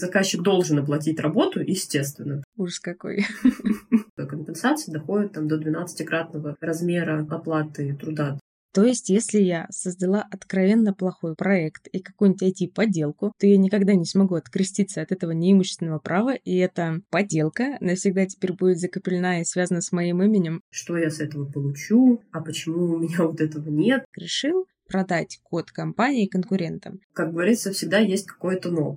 Заказчик должен оплатить работу, естественно. Ужас какой. Компенсация доходит там, до 12-кратного размера оплаты труда. То есть, если я создала откровенно плохой проект и какую-нибудь IT-поделку, то я никогда не смогу откреститься от этого неимущественного права, и эта поделка навсегда теперь будет закреплена и связана с моим именем. Что я с этого получу? А почему у меня вот этого нет? Решил продать код компании конкурентам. Как говорится, всегда есть какое-то «но».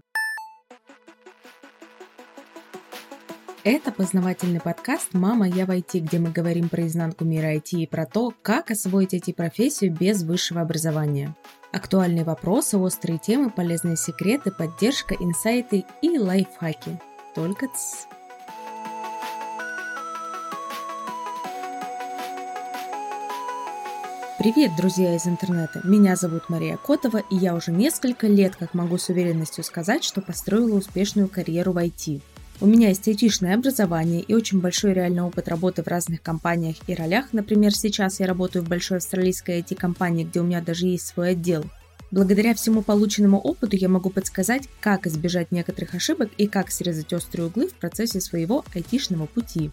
Это познавательный подкаст «Мама, я в IT», где мы говорим про изнанку мира IT и про то, как освоить IT-профессию без высшего образования. Актуальные вопросы, острые темы, полезные секреты, поддержка, инсайты и лайфхаки. Только ц. Привет, друзья из интернета! Меня зовут Мария Котова, и я уже несколько лет как могу с уверенностью сказать, что построила успешную карьеру в IT – у меня есть айтишное образование и очень большой реальный опыт работы в разных компаниях и ролях. Например, сейчас я работаю в большой австралийской IT-компании, где у меня даже есть свой отдел. Благодаря всему полученному опыту я могу подсказать, как избежать некоторых ошибок и как срезать острые углы в процессе своего айтишного пути.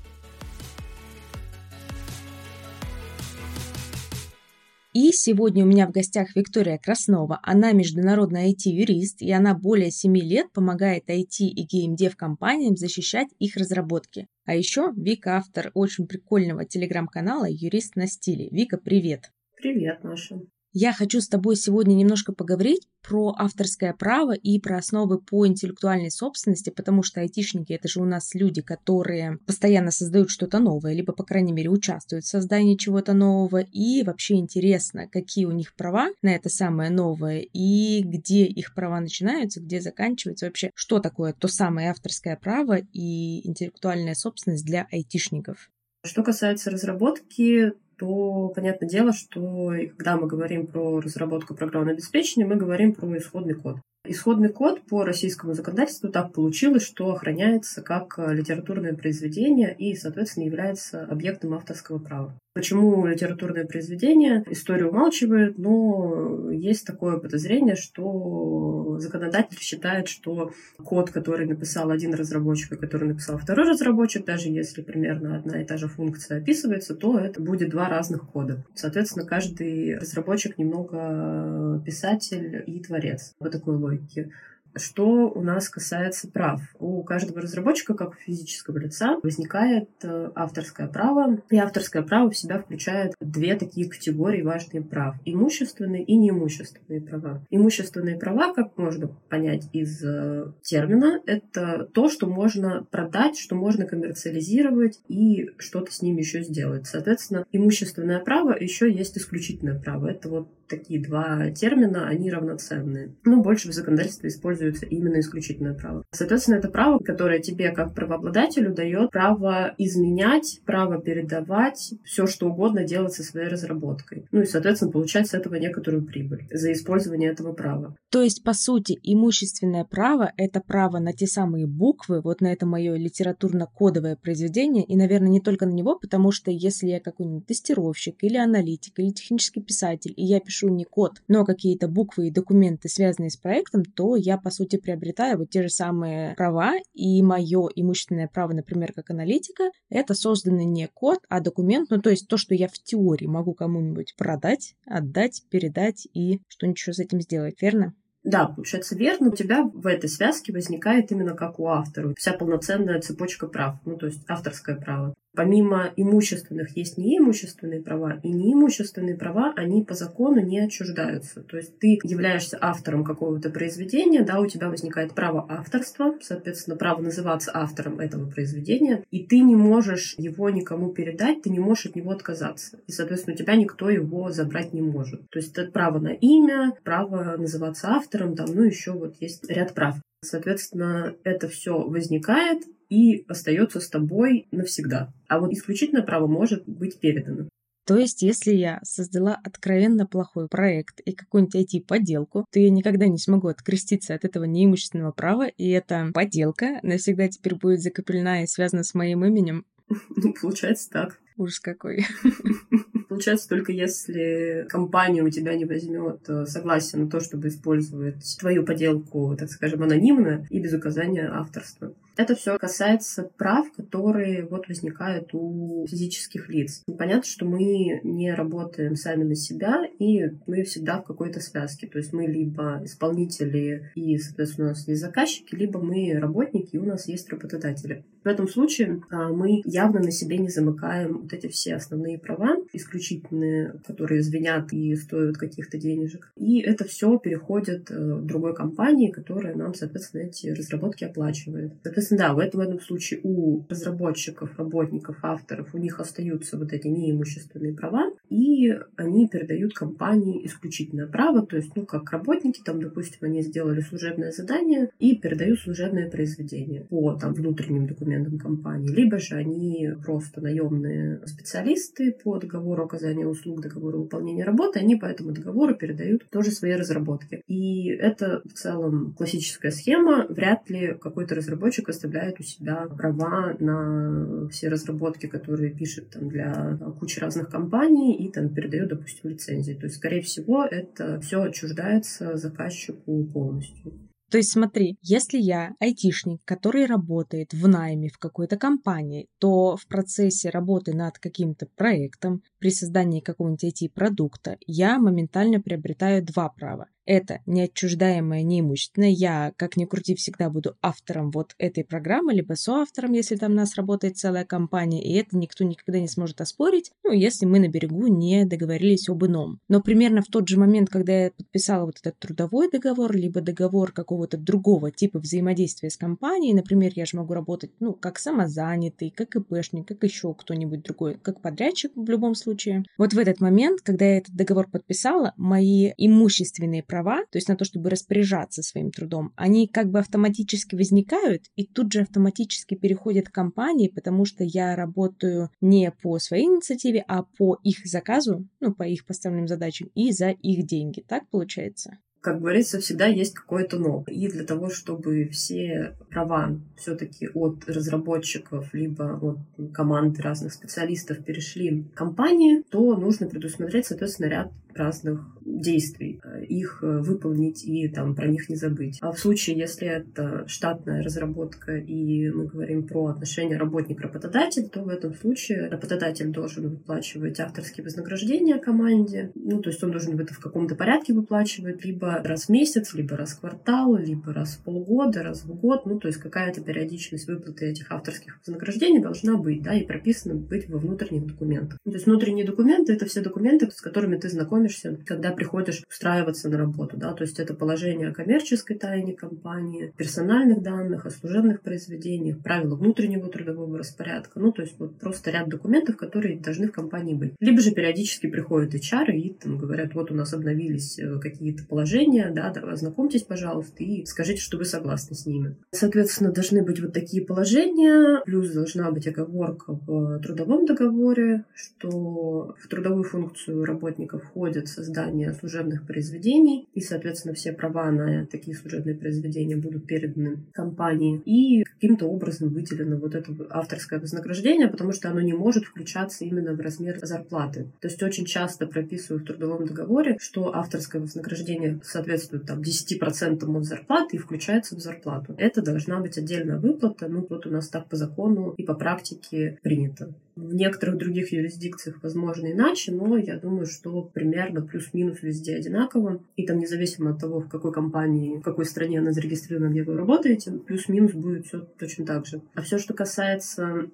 И сегодня у меня в гостях Виктория Краснова. Она международный IT-юрист, и она более 7 лет помогает IT и геймдев компаниям защищать их разработки. А еще Вика автор очень прикольного телеграм-канала «Юрист на стиле». Вика, привет! Привет, Маша! Я хочу с тобой сегодня немножко поговорить про авторское право и про основы по интеллектуальной собственности, потому что айтишники — это же у нас люди, которые постоянно создают что-то новое, либо, по крайней мере, участвуют в создании чего-то нового, и вообще интересно, какие у них права на это самое новое, и где их права начинаются, где заканчиваются, вообще, что такое то самое авторское право и интеллектуальная собственность для айтишников. Что касается разработки, то понятное дело, что когда мы говорим про разработку программного обеспечения, мы говорим про исходный код. Исходный код по российскому законодательству так получилось, что охраняется как литературное произведение и, соответственно, является объектом авторского права. Почему литературное произведение? История умалчивает, но есть такое подозрение, что законодатель считает, что код, который написал один разработчик и который написал второй разработчик, даже если примерно одна и та же функция описывается, то это будет два разных кода. Соответственно, каждый разработчик немного писатель и творец по такой логике. Что у нас касается прав? У каждого разработчика, как у физического лица, возникает э, авторское право. И авторское право в себя включает две такие категории важных прав. Имущественные и неимущественные права. Имущественные права, как можно понять из э, термина, это то, что можно продать, что можно коммерциализировать и что-то с ними еще сделать. Соответственно, имущественное право еще есть исключительное право. Это вот такие два термина, они равноценные. Но больше в законодательстве используется именно исключительное право. Соответственно, это право, которое тебе как правообладателю дает право изменять, право передавать все, что угодно делать со своей разработкой. Ну и, соответственно, получать с этого некоторую прибыль за использование этого права. То есть, по сути, имущественное право — это право на те самые буквы, вот на это мое литературно-кодовое произведение, и, наверное, не только на него, потому что если я какой-нибудь тестировщик или аналитик или технический писатель, и я пишу пишу не код, но какие-то буквы и документы, связанные с проектом, то я, по сути, приобретаю вот те же самые права, и мое имущественное право, например, как аналитика, это созданный не код, а документ, ну, то есть то, что я в теории могу кому-нибудь продать, отдать, передать и что-нибудь с этим сделать, верно? Да, получается верно. У тебя в этой связке возникает именно как у автора вся полноценная цепочка прав, ну то есть авторское право. Помимо имущественных есть неимущественные права, и неимущественные права, они по закону не отчуждаются. То есть ты являешься автором какого-то произведения, да, у тебя возникает право авторства, соответственно, право называться автором этого произведения, и ты не можешь его никому передать, ты не можешь от него отказаться. И, соответственно, у тебя никто его забрать не может. То есть это право на имя, право называться автором, там, ну, еще вот есть ряд прав. Соответственно, это все возникает, и остается с тобой навсегда. А вот исключительное право может быть передано. То есть, если я создала откровенно плохой проект и какую-нибудь IT-поделку, то я никогда не смогу откреститься от этого неимущественного права, и эта поделка навсегда теперь будет закреплена и связана с моим именем. Ну, получается так. Ужас какой. получается только если компания у тебя не возьмет э, согласие на то, чтобы использовать твою поделку, так скажем, анонимно и без указания авторства. Это все касается прав, которые вот возникают у физических лиц. Понятно, что мы не работаем сами на себя, и мы всегда в какой-то связке. То есть мы либо исполнители, и, соответственно, у нас есть заказчики, либо мы работники, и у нас есть работодатели. В этом случае а, мы явно на себе не замыкаем вот эти все основные права, исключительные, которые звенят и стоят каких-то денежек. И это все переходит э, в другой компании, которая нам, соответственно, эти разработки оплачивает. Соответственно, да, в этом, в этом случае у разработчиков, работников, авторов, у них остаются вот эти неимущественные права, и они передают компании исключительное право, то есть, ну, как работники, там, допустим, они сделали служебное задание и передают служебное произведение по там внутренним документам компании, либо же они просто наемные специалисты по договору оказания услуг, договору выполнения работы, они по этому договору передают тоже свои разработки. И это в целом классическая схема. Вряд ли какой-то разработчик оставляет у себя права на все разработки, которые пишет там, для кучи разных компаний и там передает, допустим, лицензии. То есть, скорее всего, это все отчуждается заказчику полностью. То есть смотри, если я айтишник, который работает в найме в какой-то компании, то в процессе работы над каким-то проектом, при создании какого-нибудь IT-продукта, я моментально приобретаю два права это неотчуждаемое неимущественное. Я, как ни крути, всегда буду автором вот этой программы, либо соавтором, если там у нас работает целая компания, и это никто никогда не сможет оспорить, ну, если мы на берегу не договорились об ином. Но примерно в тот же момент, когда я подписала вот этот трудовой договор, либо договор какого-то другого типа взаимодействия с компанией, например, я же могу работать, ну, как самозанятый, как ИПшник, как еще кто-нибудь другой, как подрядчик в любом случае. Вот в этот момент, когда я этот договор подписала, мои имущественные права то есть на то, чтобы распоряжаться своим трудом, они как бы автоматически возникают и тут же автоматически переходят к компании, потому что я работаю не по своей инициативе, а по их заказу, ну, по их поставленным задачам и за их деньги. Так получается? как говорится, всегда есть какое-то но. И для того, чтобы все права все-таки от разработчиков, либо от команды разных специалистов перешли к компании, то нужно предусмотреть, соответственно, ряд разных действий, э, их э, выполнить и там про них не забыть. А в случае, если это штатная разработка и мы говорим про отношения работник-работодатель, то в этом случае работодатель должен выплачивать авторские вознаграждения команде. Ну, то есть он должен это в каком-то порядке выплачивать, либо раз в месяц, либо раз в квартал, либо раз в полгода, раз в год. Ну, то есть какая-то периодичность выплаты этих авторских вознаграждений должна быть, да, и прописано быть во внутренних документах. Ну, то есть внутренние документы — это все документы, с которыми ты знакомишься, когда приходишь устраиваться на работу, да, то есть это положение о коммерческой тайне компании, персональных данных, о служебных произведениях, правила внутреннего трудового распорядка, ну, то есть вот просто ряд документов, которые должны в компании быть. Либо же периодически приходят HR и там говорят, вот у нас обновились э, какие-то положения, да, да, ознакомьтесь, пожалуйста, и скажите, что вы согласны с ними. Соответственно, должны быть вот такие положения, плюс должна быть оговорка в трудовом договоре, что в трудовую функцию работника входит создание служебных произведений, и, соответственно, все права на такие служебные произведения будут переданы компании, и каким-то образом выделено вот это авторское вознаграждение, потому что оно не может включаться именно в размер зарплаты. То есть очень часто прописываю в трудовом договоре, что авторское вознаграждение соответствует там 10% от зарплаты и включается в зарплату. Это должна быть отдельная выплата, ну вот у нас так по закону и по практике принято. В некоторых других юрисдикциях, возможно, иначе, но я думаю, что примерно плюс-минус везде одинаково. И там независимо от того, в какой компании, в какой стране она зарегистрирована, где вы работаете, плюс-минус будет все точно так же. А все, что касается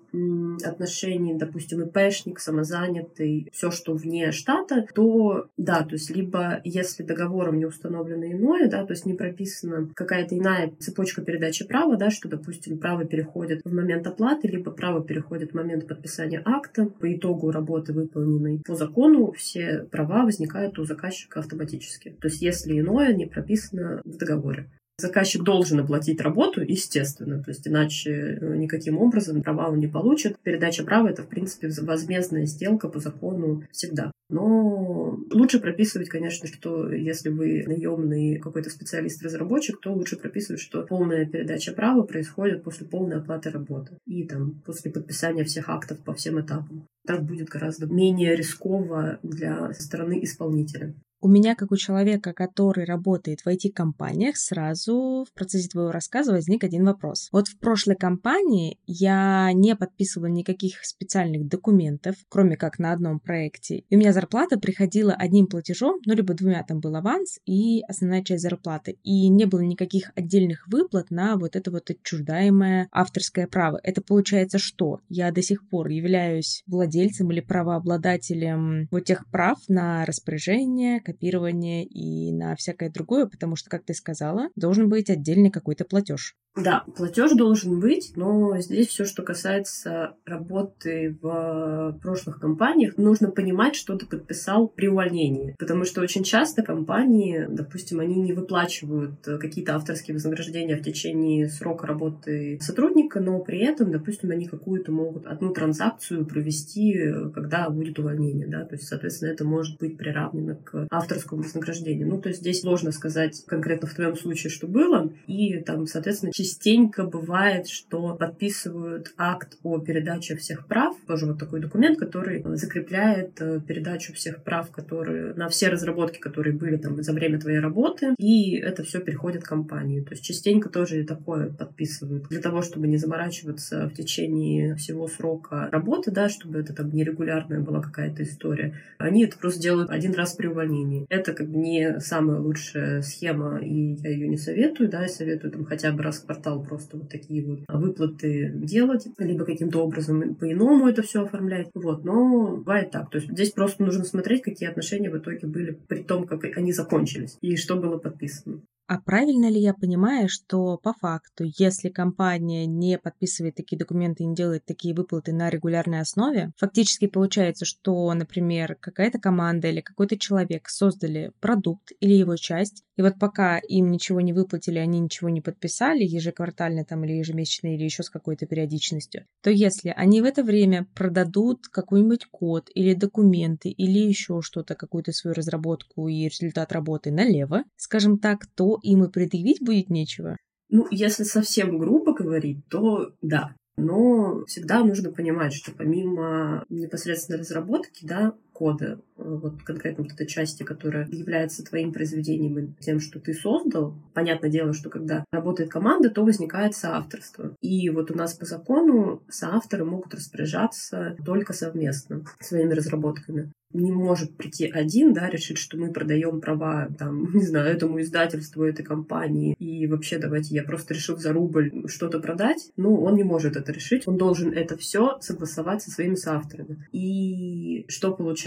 отношений, допустим, ИПшник, самозанятый, все, что вне штата, то да, то есть либо если договором не установлено иное, да, то есть не прописана какая-то иная цепочка передачи права, да, что, допустим, право переходит в момент оплаты, либо право переходит в момент подписания подписания акта по итогу работы, выполненной по закону, все права возникают у заказчика автоматически. То есть если иное не прописано в договоре. Заказчик должен оплатить работу, естественно, то есть иначе э, никаким образом права он не получит. Передача права — это, в принципе, возмездная сделка по закону всегда. Но лучше прописывать, конечно, что если вы наемный какой-то специалист-разработчик, то лучше прописывать, что полная передача права происходит после полной оплаты работы и там после подписания всех актов по всем этапам. Так будет гораздо менее рисково для стороны исполнителя. У меня, как у человека, который работает в IT-компаниях, сразу в процессе твоего рассказа возник один вопрос. Вот в прошлой компании я не подписывала никаких специальных документов, кроме как на одном проекте. И у меня зарплата приходила одним платежом, ну, либо двумя, там был аванс и основная часть зарплаты. И не было никаких отдельных выплат на вот это вот отчуждаемое авторское право. Это получается что? Я до сих пор являюсь владельцем или правообладателем вот тех прав на распоряжение, копирование и на всякое другое, потому что, как ты сказала, должен быть отдельный какой-то платеж. Да, платеж должен быть, но здесь все, что касается работы в прошлых компаниях, нужно понимать, что ты подписал при увольнении. Потому что очень часто компании, допустим, они не выплачивают какие-то авторские вознаграждения в течение срока работы сотрудника, но при этом, допустим, они какую-то могут одну транзакцию провести, когда будет увольнение. Да? То есть, соответственно, это может быть приравнено к авторскому вознаграждению. Ну, то есть здесь сложно сказать конкретно в твоем случае, что было. И там, соответственно, частенько бывает, что подписывают акт о передаче всех прав, тоже вот такой документ, который закрепляет э, передачу всех прав, которые на все разработки, которые были там за время твоей работы, и это все переходит к компании. То есть частенько тоже такое подписывают для того, чтобы не заморачиваться в течение всего срока работы, да, чтобы это там нерегулярная была какая-то история. Они это просто делают один раз при увольнении. Это как бы не самая лучшая схема, и я ее не советую, да, я советую там хотя бы раз в квартал просто вот такие вот выплаты делать, либо каким-то образом по-иному это все оформлять. Вот, но бывает так. То есть здесь просто нужно смотреть, какие отношения в итоге были при том, как они закончились и что было подписано. А правильно ли я понимаю, что по факту, если компания не подписывает такие документы и не делает такие выплаты на регулярной основе, фактически получается, что, например, какая-то команда или какой-то человек создали продукт или его часть, и вот пока им ничего не выплатили, они ничего не подписали, ежеквартально там или ежемесячно, или еще с какой-то периодичностью, то если они в это время продадут какой-нибудь код или документы или еще что-то, какую-то свою разработку и результат работы налево, скажем так, то им и предъявить будет нечего? Ну, если совсем грубо говорить, то да. Но всегда нужно понимать, что помимо непосредственной разработки, да, кода, э, вот конкретно вот этой части, которая является твоим произведением и тем, что ты создал, понятное дело, что когда работает команда, то возникает соавторство. И вот у нас по закону соавторы могут распоряжаться только совместно своими разработками не может прийти один, да, решить, что мы продаем права, там, не знаю, этому издательству, этой компании, и вообще давайте я просто решил за рубль что-то продать, ну, он не может это решить, он должен это все согласовать со своими соавторами. И что получается?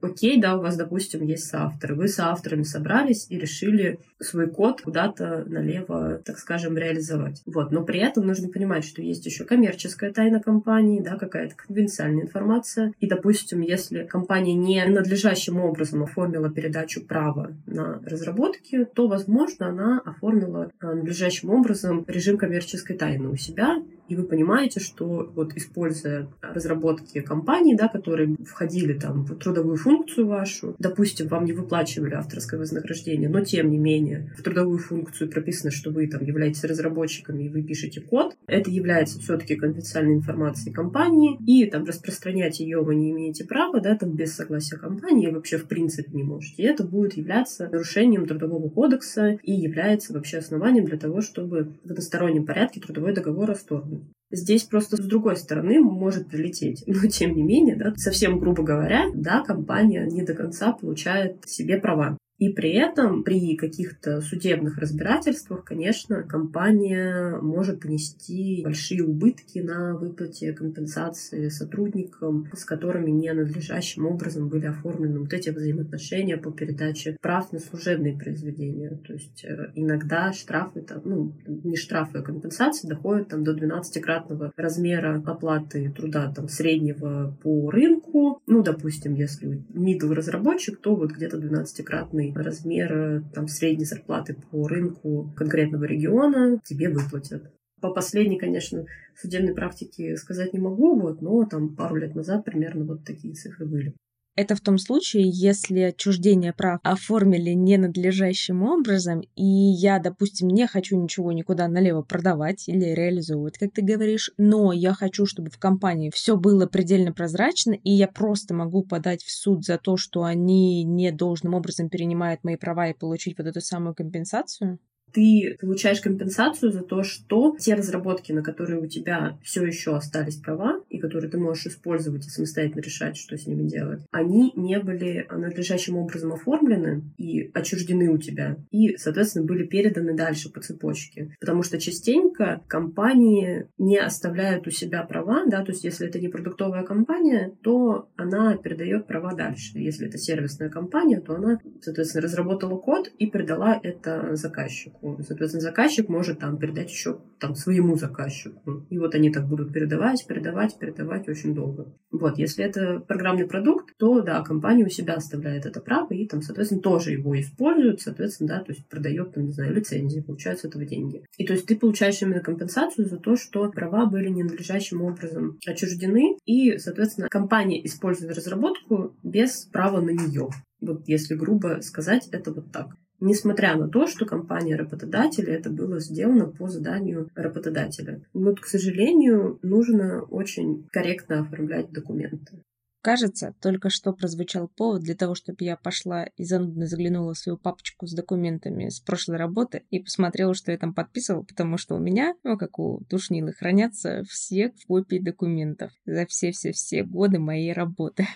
Окей, да, у вас, допустим, есть соавторы, вы соавторами собрались и решили свой код куда-то налево, так скажем, реализовать. Вот, но при этом нужно понимать, что есть еще коммерческая тайна компании, да, какая-то конфиденциальная информация, и, допустим, если компания не надлежащим образом оформила передачу права на разработки, то, возможно, она оформила э, надлежащим образом режим коммерческой тайны у себя и вы понимаете, что вот используя разработки компаний, да, которые входили там в трудовую функцию вашу, допустим, вам не выплачивали авторское вознаграждение, но тем не менее в трудовую функцию прописано, что вы там являетесь разработчиками и вы пишете код, это является все-таки конфиденциальной информацией компании, и там распространять ее вы не имеете права, да, там без согласия компании вообще в принципе не можете. И это будет являться нарушением трудового кодекса и является вообще основанием для того, чтобы в одностороннем порядке трудовой договор расторгнуть. Здесь просто с другой стороны может прилететь. Но тем не менее, да, совсем грубо говоря, да, компания не до конца получает себе права. И при этом при каких-то судебных разбирательствах, конечно, компания может понести большие убытки на выплате компенсации сотрудникам, с которыми ненадлежащим образом были оформлены вот эти взаимоотношения по передаче прав на служебные произведения. То есть э, иногда штрафы, там, ну, не штрафы, а компенсации доходят там, до 12-кратного размера оплаты труда там, среднего по рынку. Ну, допустим, если middle разработчик, то вот где-то 12-кратный определенный размер там, средней зарплаты по рынку конкретного региона тебе выплатят. По последней, конечно, судебной практике сказать не могу, вот, но там пару лет назад примерно вот такие цифры были. Это в том случае, если отчуждение прав оформили ненадлежащим образом, и я, допустим, не хочу ничего никуда налево продавать или реализовывать, как ты говоришь, но я хочу, чтобы в компании все было предельно прозрачно, и я просто могу подать в суд за то, что они не должным образом перенимают мои права и получить вот эту самую компенсацию? Ты получаешь компенсацию за то, что те разработки, на которые у тебя все еще остались права, и которые ты можешь использовать и самостоятельно решать, что с ними делать, они не были надлежащим образом оформлены и отчуждены у тебя, и, соответственно, были переданы дальше по цепочке. Потому что частенько компании не оставляют у себя права, да, то есть если это не продуктовая компания, то она передает права дальше. Если это сервисная компания, то она, соответственно, разработала код и передала это заказчику заказчику. Соответственно, заказчик может там передать еще там своему заказчику. И вот они так будут передавать, передавать, передавать очень долго. Вот, если это программный продукт, то да, компания у себя оставляет это право и там, соответственно, тоже его использует, соответственно, да, то есть продает там, не знаю, лицензии, получают с этого деньги. И то есть ты получаешь именно компенсацию за то, что права были ненадлежащим образом отчуждены, и, соответственно, компания использует разработку без права на нее. Вот если грубо сказать, это вот так несмотря на то, что компания работодателя это было сделано по заданию работодателя. Вот, к сожалению, нужно очень корректно оформлять документы. Кажется, только что прозвучал повод для того, чтобы я пошла и занудно заглянула в свою папочку с документами с прошлой работы и посмотрела, что я там подписывала, потому что у меня, ну, как у душнилы, хранятся все копии документов за все-все-все годы моей работы.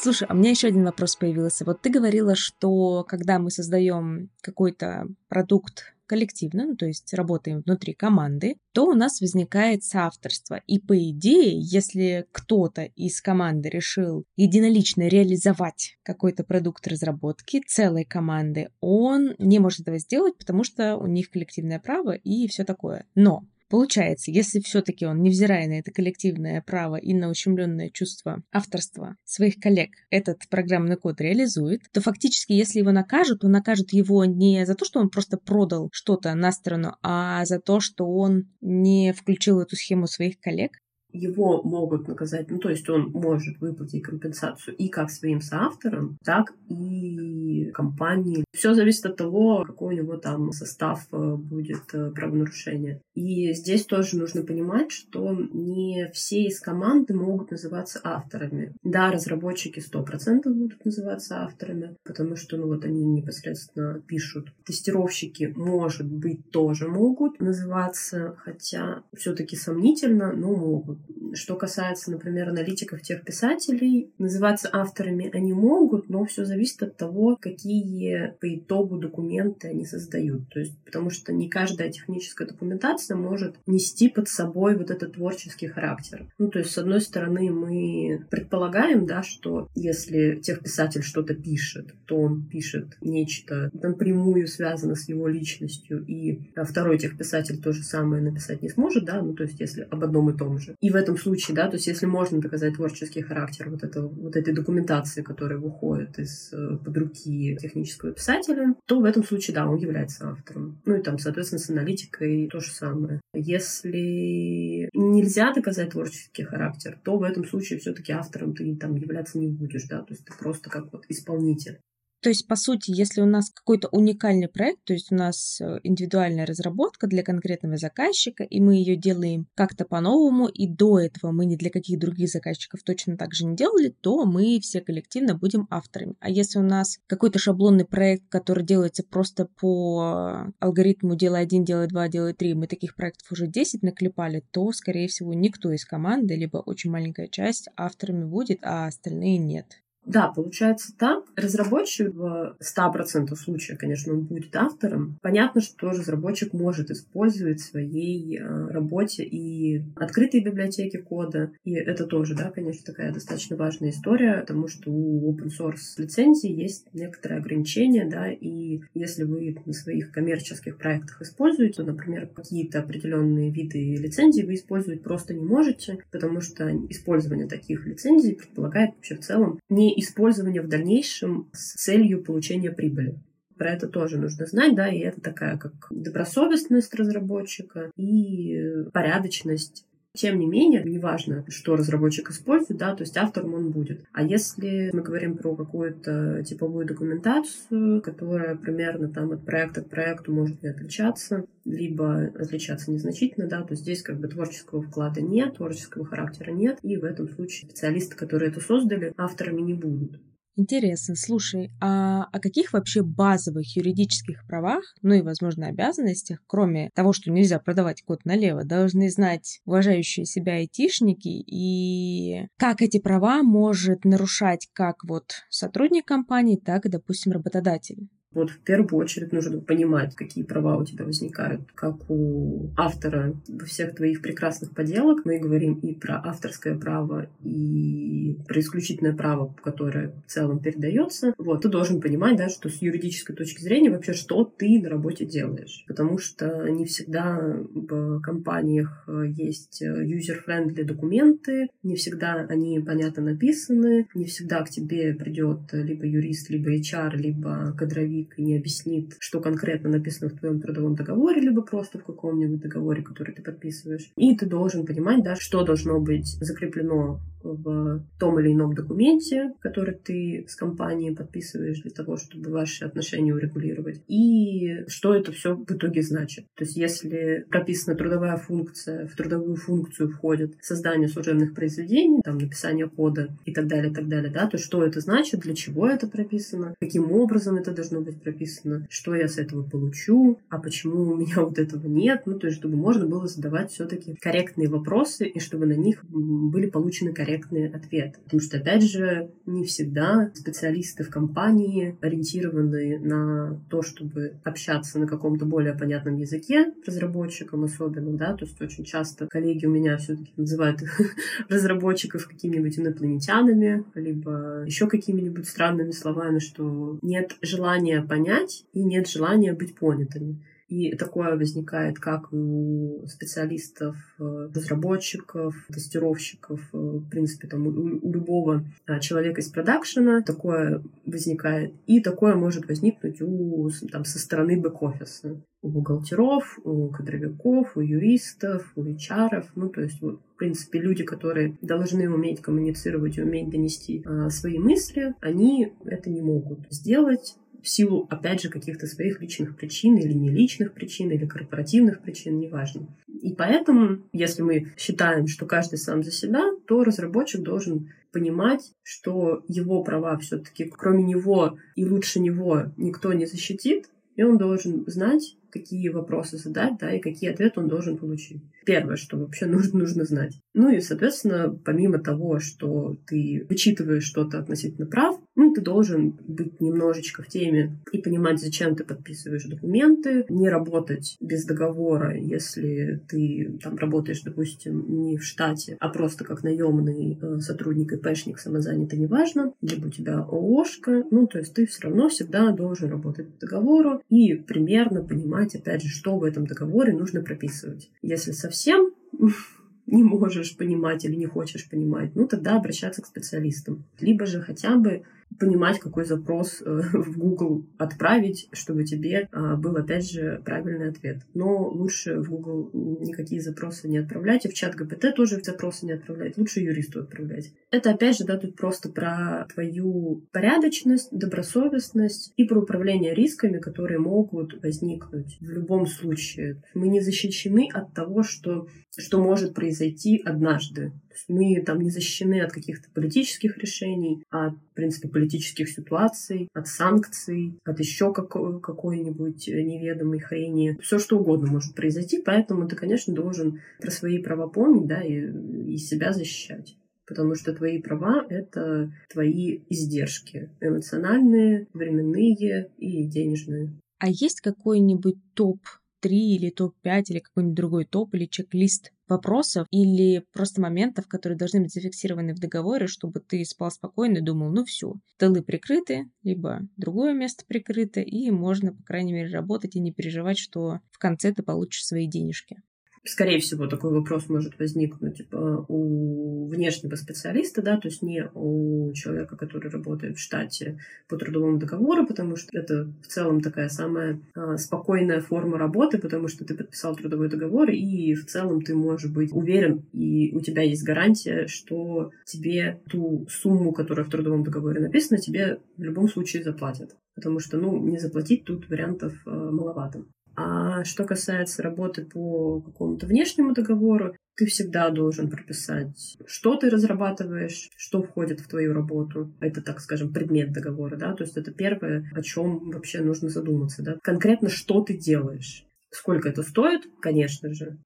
Слушай, а у меня еще один вопрос появился. Вот ты говорила, что когда мы создаем какой-то продукт коллективно, ну, то есть работаем внутри команды, то у нас возникает соавторство. И по идее, если кто-то из команды решил единолично реализовать какой-то продукт разработки целой команды, он не может этого сделать, потому что у них коллективное право и все такое. Но Получается, если все-таки он, невзирая на это коллективное право и на ущемленное чувство авторства своих коллег, этот программный код реализует, то фактически, если его накажут, то накажут его не за то, что он просто продал что-то на сторону, а за то, что он не включил эту схему своих коллег, его могут наказать, ну то есть он может выплатить компенсацию и как своим соавторам, так и компании. Все зависит от того, какой у него там состав э, будет э, правонарушения. И здесь тоже нужно понимать, что не все из команды могут называться авторами. Да, разработчики 100% будут называться авторами, потому что ну вот они непосредственно пишут. Тестировщики, может быть, тоже могут называться, хотя все-таки сомнительно, но могут. Что касается, например, аналитиков тех писателей, называться авторами они могут, но все зависит от того, какие по итогу документы они создают. То есть, потому что не каждая техническая документация может нести под собой вот этот творческий характер. Ну, то есть, с одной стороны, мы предполагаем, да, что если техписатель что-то пишет, то он пишет нечто напрямую связано с его личностью, и второй техписатель то же самое написать не сможет, да, ну, то есть, если об одном и том же. И в этом случае, да, то есть если можно доказать творческий характер вот, этого, вот этой документации, которая выходит из э, под руки технического писателя, то в этом случае, да, он является автором. Ну и там, соответственно, с аналитикой то же самое. Если нельзя доказать творческий характер, то в этом случае все-таки автором ты там являться не будешь, да, то есть ты просто как вот исполнитель. То есть, по сути, если у нас какой-то уникальный проект, то есть у нас э, индивидуальная разработка для конкретного заказчика, и мы ее делаем как-то по-новому, и до этого мы ни для каких других заказчиков точно так же не делали, то мы все коллективно будем авторами. А если у нас какой-то шаблонный проект, который делается просто по алгоритму делай один, делай два, делай три, мы таких проектов уже 10 наклепали, то, скорее всего, никто из команды, либо очень маленькая часть авторами будет, а остальные нет. Да, получается так. Разработчик в 100% случаев, конечно, он будет автором. Понятно, что разработчик может использовать в своей э, работе и открытые библиотеки кода. И это тоже, да, конечно, такая достаточно важная история, потому что у open source лицензии есть некоторые ограничения, да, и если вы на своих коммерческих проектах используете, например, какие-то определенные виды лицензий вы использовать просто не можете, потому что использование таких лицензий предполагает вообще в целом не использования в дальнейшем с целью получения прибыли. Про это тоже нужно знать, да, и это такая как добросовестность разработчика и порядочность тем не менее, неважно, что разработчик использует, да, то есть автором он будет. А если мы говорим про какую-то типовую документацию, которая примерно там от проекта к проекту может не отличаться, либо отличаться незначительно, да, то здесь как бы творческого вклада нет, творческого характера нет, и в этом случае специалисты, которые это создали, авторами не будут. Интересно, слушай, а о каких вообще базовых юридических правах, ну и, возможно, обязанностях, кроме того, что нельзя продавать код налево, должны знать уважающие себя айтишники, и как эти права может нарушать как вот сотрудник компании, так и, допустим, работодатель? Вот в первую очередь нужно понимать, какие права у тебя возникают, как у автора всех твоих прекрасных поделок. Мы говорим и про авторское право, и про исключительное право, которое в целом передается. Вот, ты должен понимать, да, что с юридической точки зрения вообще, что ты на работе делаешь. Потому что не всегда в компаниях есть user-friendly документы, не всегда они понятно написаны, не всегда к тебе придет либо юрист, либо HR, либо кадровик и не объяснит, что конкретно написано в твоем трудовом договоре, либо просто в каком-нибудь договоре, который ты подписываешь. И ты должен понимать, да, что должно быть закреплено в том или ином документе, который ты с компанией подписываешь для того, чтобы ваши отношения урегулировать, и что это все в итоге значит. То есть если прописана трудовая функция, в трудовую функцию входит создание служебных произведений, там, написание кода и так далее, так далее, да, то что это значит, для чего это прописано, каким образом это должно быть прописано, что я с этого получу, а почему у меня вот этого нет, ну, то есть чтобы можно было задавать все-таки корректные вопросы и чтобы на них были получены корректные корректный ответ. Потому что, опять же, не всегда специалисты в компании ориентированы на то, чтобы общаться на каком-то более понятном языке разработчикам особенно, да, то есть очень часто коллеги у меня все-таки называют разработчиков какими-нибудь инопланетянами, либо еще какими-нибудь странными словами, что нет желания понять и нет желания быть понятыми. И такое возникает как у специалистов, э, разработчиков, тестировщиков, э, в принципе, там, у, у любого а, человека из продакшена такое возникает. И такое может возникнуть у, там, со стороны бэк-офиса. У бухгалтеров, у кадровиков, у юристов, у HR. Ну, то есть, вот, в принципе, люди, которые должны уметь коммуницировать и уметь донести а, свои мысли, они это не могут сделать в силу, опять же, каких-то своих личных причин или не личных причин, или корпоративных причин, неважно. И поэтому, если мы считаем, что каждый сам за себя, то разработчик должен понимать, что его права все-таки, кроме него и лучше него, никто не защитит, и он должен знать, какие вопросы задать, да, и какие ответы он должен получить. Первое, что вообще нужно, нужно знать. Ну и, соответственно, помимо того, что ты вычитываешь что-то относительно прав, ну, ты должен быть немножечко в теме и понимать, зачем ты подписываешь документы, не работать без договора, если ты там работаешь, допустим, не в штате, а просто как наемный э, сотрудник, ИПшник, самозанятый, неважно, либо у тебя ООшка, ну, то есть ты все равно всегда должен работать по договору и примерно понимать, опять же, что в этом договоре нужно прописывать. Если совсем не можешь понимать или не хочешь понимать, ну тогда обращаться к специалистам. Либо же хотя бы понимать, какой запрос э, в Google отправить, чтобы тебе а, был, опять же, правильный ответ. Но лучше в Google никакие запросы не отправлять, и в чат ГПТ тоже запросы не отправлять, лучше юристу отправлять. Это, опять же, да, тут просто про твою порядочность, добросовестность и про управление рисками, которые могут возникнуть в любом случае. Мы не защищены от того, что, что может произойти однажды. Мы там не защищены от каких-то политических решений, от, в принципе, политических ситуаций, от санкций, от еще какой- какой-нибудь неведомой хрени. Все что угодно может произойти, поэтому ты, конечно, должен про свои права помнить, да, и, и себя защищать потому что твои права — это твои издержки эмоциональные, временные и денежные. А есть какой-нибудь топ-3 или топ-5 или какой-нибудь другой топ или чек-лист вопросов или просто моментов, которые должны быть зафиксированы в договоре, чтобы ты спал спокойно и думал, ну все, тылы прикрыты, либо другое место прикрыто, и можно, по крайней мере, работать и не переживать, что в конце ты получишь свои денежки. Скорее всего, такой вопрос может возникнуть типа, у внешнего специалиста, да, то есть не у человека, который работает в штате по трудовому договору, потому что это в целом такая самая а, спокойная форма работы, потому что ты подписал трудовой договор, и в целом ты можешь быть уверен, и у тебя есть гарантия, что тебе ту сумму, которая в трудовом договоре написана, тебе в любом случае заплатят. Потому что, ну, не заплатить тут вариантов э, маловато. А что касается работы по какому-то внешнему договору, ты всегда должен прописать, что ты разрабатываешь, что входит в твою работу. Это, так скажем, предмет договора, да, то есть это первое, о чем вообще нужно задуматься, да. Конкретно, что ты делаешь. Сколько это стоит, конечно же.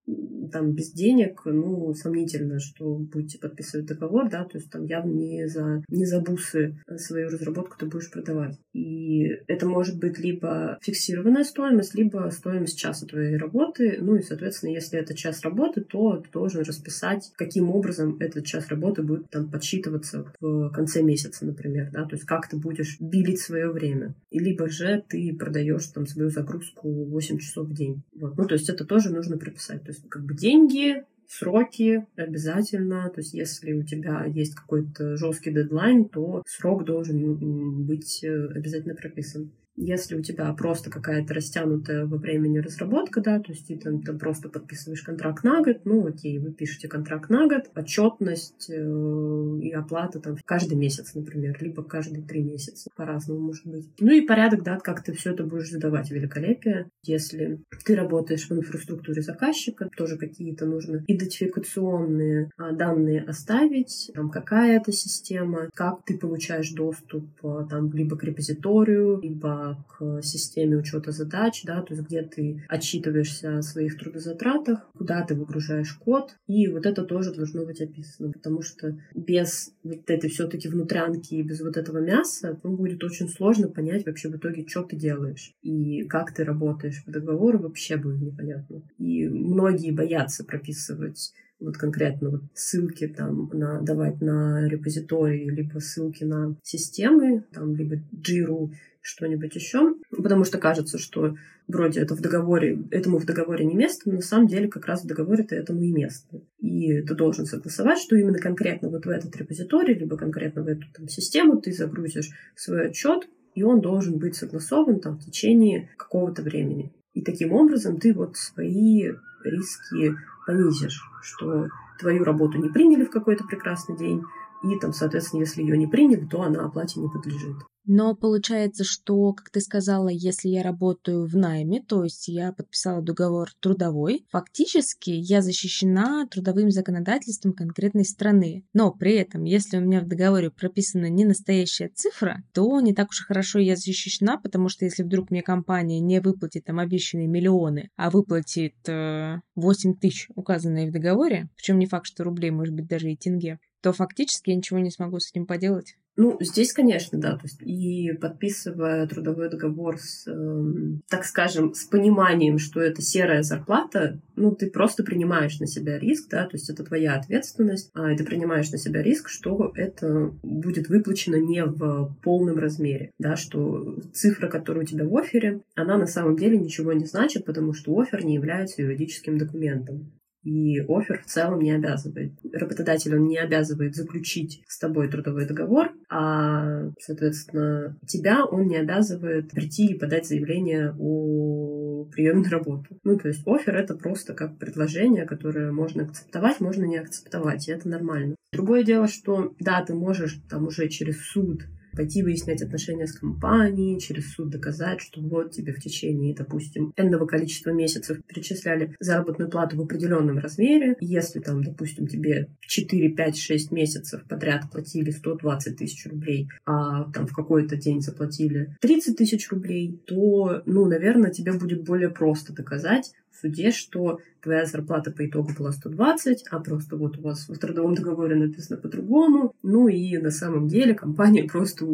Там без денег, ну, сомнительно, что будете подписывать договор, да, то есть там явно не за, не за бусы свою разработку ты будешь продавать. И это может быть либо фиксированная стоимость, либо стоимость часа твоей работы. Ну и, соответственно, если это час работы, то ты должен расписать, каким образом этот час работы будет там подсчитываться в конце месяца, например, да, то есть как ты будешь билить свое время. И либо же ты продаешь там свою загрузку 8 часов в день день. Вот. Ну, то есть это тоже нужно прописать. То есть как бы деньги, сроки обязательно. То есть если у тебя есть какой-то жесткий дедлайн, то срок должен быть э, обязательно прописан. Если у тебя просто какая-то растянутая во времени разработка, да, то есть ты там, там просто подписываешь контракт на год, ну окей, вы пишете контракт на год, отчетность э, и оплата там каждый месяц, например, либо каждые три месяца, по-разному может быть. Ну и порядок, да, как ты все это будешь задавать, великолепие. Если ты работаешь в инфраструктуре заказчика, тоже какие-то нужно идентификационные а, данные оставить, там какая это система, как ты получаешь доступ а, там либо к репозиторию, либо к системе учета задач, да, то есть где ты отчитываешься о своих трудозатратах, куда ты выгружаешь код, и вот это тоже должно быть описано, потому что без вот этой все-таки внутрянки и без вот этого мяса ну, будет очень сложно понять вообще в итоге, что ты делаешь и как ты работаешь по договору, вообще будет непонятно. И многие боятся прописывать вот конкретно вот ссылки там на, давать на репозитории, либо ссылки на системы, там, либо Jira что-нибудь еще, потому что кажется, что вроде это в договоре, этому в договоре не место, но на самом деле как раз в договоре-то этому и место. И ты должен согласовать, что именно конкретно вот в этот репозиторий, либо конкретно в эту там, систему ты загрузишь свой отчет, и он должен быть согласован там в течение какого-то времени. И таким образом ты вот свои риски понизишь, что твою работу не приняли в какой-то прекрасный день, и там, соответственно, если ее не приняли, то она оплате не подлежит. Но получается, что, как ты сказала, если я работаю в найме, то есть я подписала договор трудовой, фактически я защищена трудовым законодательством конкретной страны. Но при этом, если у меня в договоре прописана не настоящая цифра, то не так уж и хорошо я защищена, потому что если вдруг мне компания не выплатит там обещанные миллионы, а выплатит э, 8 тысяч, указанные в договоре, причем не факт, что рублей, может быть, даже и тенге, то фактически я ничего не смогу с этим поделать. Ну, здесь, конечно, да. То есть и подписывая трудовой договор с, э, так скажем, с пониманием, что это серая зарплата, ну, ты просто принимаешь на себя риск, да, то есть это твоя ответственность, а ты принимаешь на себя риск, что это будет выплачено не в полном размере, да, что цифра, которая у тебя в офере, она на самом деле ничего не значит, потому что офер не является юридическим документом. И офер в целом не обязывает. Работодатель, он не обязывает заключить с тобой трудовой договор, а, соответственно, тебя он не обязывает прийти и подать заявление о приеме на работу. Ну, то есть офер — это просто как предложение, которое можно акцептовать, можно не акцептовать, и это нормально. Другое дело, что, да, ты можешь там уже через суд пойти выяснять отношения с компанией, через суд доказать, что вот тебе в течение, допустим, энного количества месяцев перечисляли заработную плату в определенном размере. Если там, допустим, тебе 4, 5, 6 месяцев подряд платили 120 тысяч рублей, а там в какой-то день заплатили 30 тысяч рублей, то, ну, наверное, тебе будет более просто доказать в суде, что твоя зарплата по итогу была 120, а просто вот у вас в трудовом договоре написано по-другому. Ну и на самом деле компания просто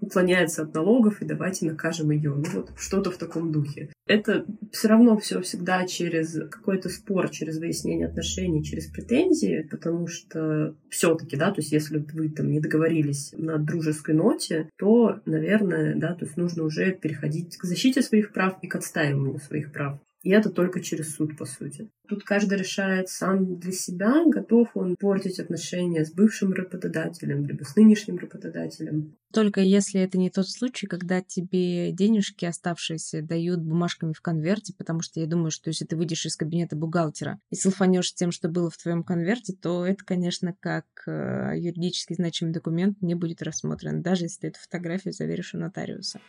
уклоняется от налогов, и давайте накажем ее. Ну вот что-то в таком духе. Это все равно все всегда через какой-то спор, через выяснение отношений, через претензии, потому что все-таки, да, то есть если вы там не договорились на дружеской ноте, то, наверное, да, то есть нужно уже переходить к защите своих прав и к отстаиванию своих прав. И это только через суд, по сути. Тут каждый решает сам для себя, готов он портить отношения с бывшим работодателем, либо с нынешним работодателем. Только если это не тот случай, когда тебе денежки оставшиеся дают бумажками в конверте, потому что я думаю, что если ты выйдешь из кабинета бухгалтера и слфанешь тем, что было в твоем конверте, то это, конечно, как э, юридически значимый документ не будет рассмотрен, даже если ты эту фотографию заверишь у нотариуса.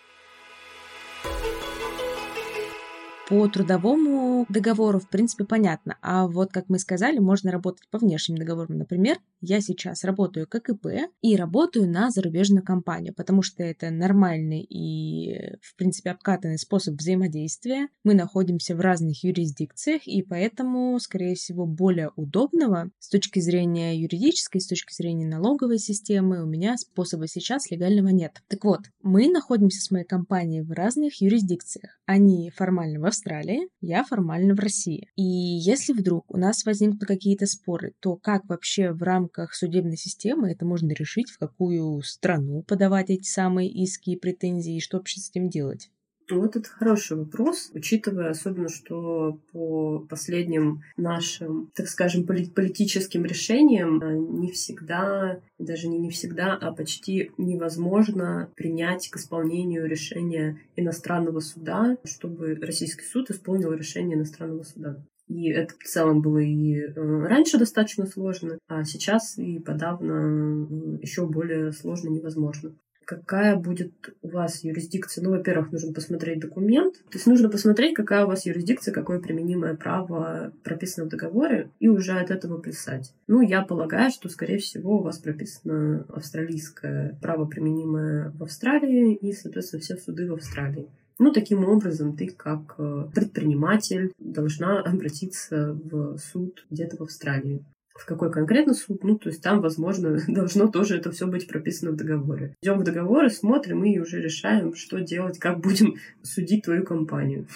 По трудовому договору, в принципе, понятно. А вот, как мы сказали, можно работать по внешним договорам. Например, я сейчас работаю как ИП и работаю на зарубежную компанию, потому что это нормальный и, в принципе, обкатанный способ взаимодействия. Мы находимся в разных юрисдикциях, и поэтому, скорее всего, более удобного с точки зрения юридической, с точки зрения налоговой системы у меня способа сейчас легального нет. Так вот, мы находимся с моей компанией в разных юрисдикциях. Они формально в Австралии, я формально в России. И если вдруг у нас возникнут какие-то споры, то как вообще в рамках судебной системы это можно решить, в какую страну подавать эти самые иски и претензии, и что вообще с этим делать? Вот это хороший вопрос, учитывая особенно, что по последним нашим, так скажем, политическим решениям э, не всегда, даже не не всегда, а почти невозможно принять к исполнению решения иностранного суда, чтобы российский суд исполнил решение иностранного суда. И это в целом было и э, раньше достаточно сложно, а сейчас и подавно э, еще более сложно невозможно какая будет у вас юрисдикция. Ну, во-первых, нужно посмотреть документ. То есть нужно посмотреть, какая у вас юрисдикция, какое применимое право прописано в договоре, и уже от этого писать. Ну, я полагаю, что, скорее всего, у вас прописано австралийское право, применимое в Австралии, и, соответственно, все суды в Австралии. Ну, таким образом, ты как э, предприниматель должна обратиться в суд где-то в Австралии в какой конкретно суд, ну, то есть там, возможно, должно тоже это все быть прописано в договоре. Идем в договоры, смотрим и уже решаем, что делать, как будем судить твою компанию.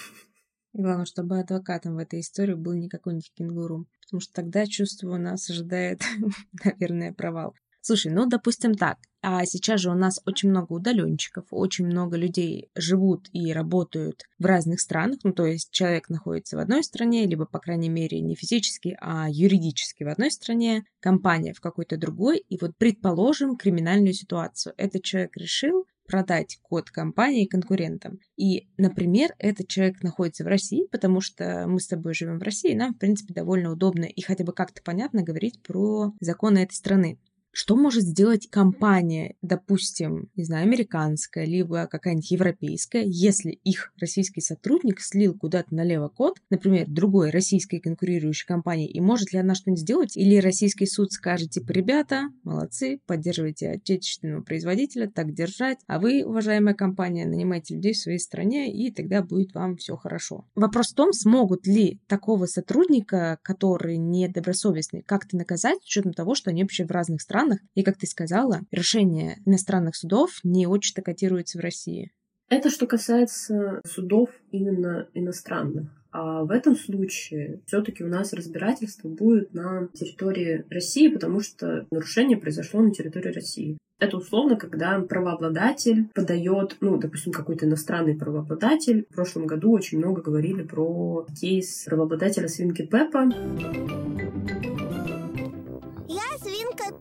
Главное, чтобы адвокатом в этой истории был не какой-нибудь кенгуру, потому что тогда, чувствую, нас ожидает, наверное, провал. Слушай, ну, допустим так. А сейчас же у нас очень много удаленщиков, очень много людей живут и работают в разных странах. Ну, то есть человек находится в одной стране, либо, по крайней мере, не физически, а юридически в одной стране, компания в какой-то другой. И вот, предположим, криминальную ситуацию. Этот человек решил продать код компании конкурентам. И, например, этот человек находится в России, потому что мы с тобой живем в России, и нам, в принципе, довольно удобно и хотя бы как-то понятно говорить про законы этой страны. Что может сделать компания, допустим, не знаю, американская, либо какая-нибудь европейская, если их российский сотрудник слил куда-то налево код, например, другой российской конкурирующей компании, и может ли она что-нибудь сделать? Или российский суд скажет, типа, ребята, молодцы, поддерживайте отечественного производителя, так держать, а вы, уважаемая компания, нанимайте людей в своей стране, и тогда будет вам все хорошо. Вопрос в том, смогут ли такого сотрудника, который недобросовестный, как-то наказать, с учетом того, что они вообще в разных странах, странах. И, как ты сказала, решения иностранных судов не очень-то котируются в России. Это что касается судов именно иностранных. А в этом случае все-таки у нас разбирательство будет на территории России, потому что нарушение произошло на территории России. Это условно, когда правообладатель подает, ну, допустим, какой-то иностранный правообладатель. В прошлом году очень много говорили про кейс правообладателя свинки Пеппа.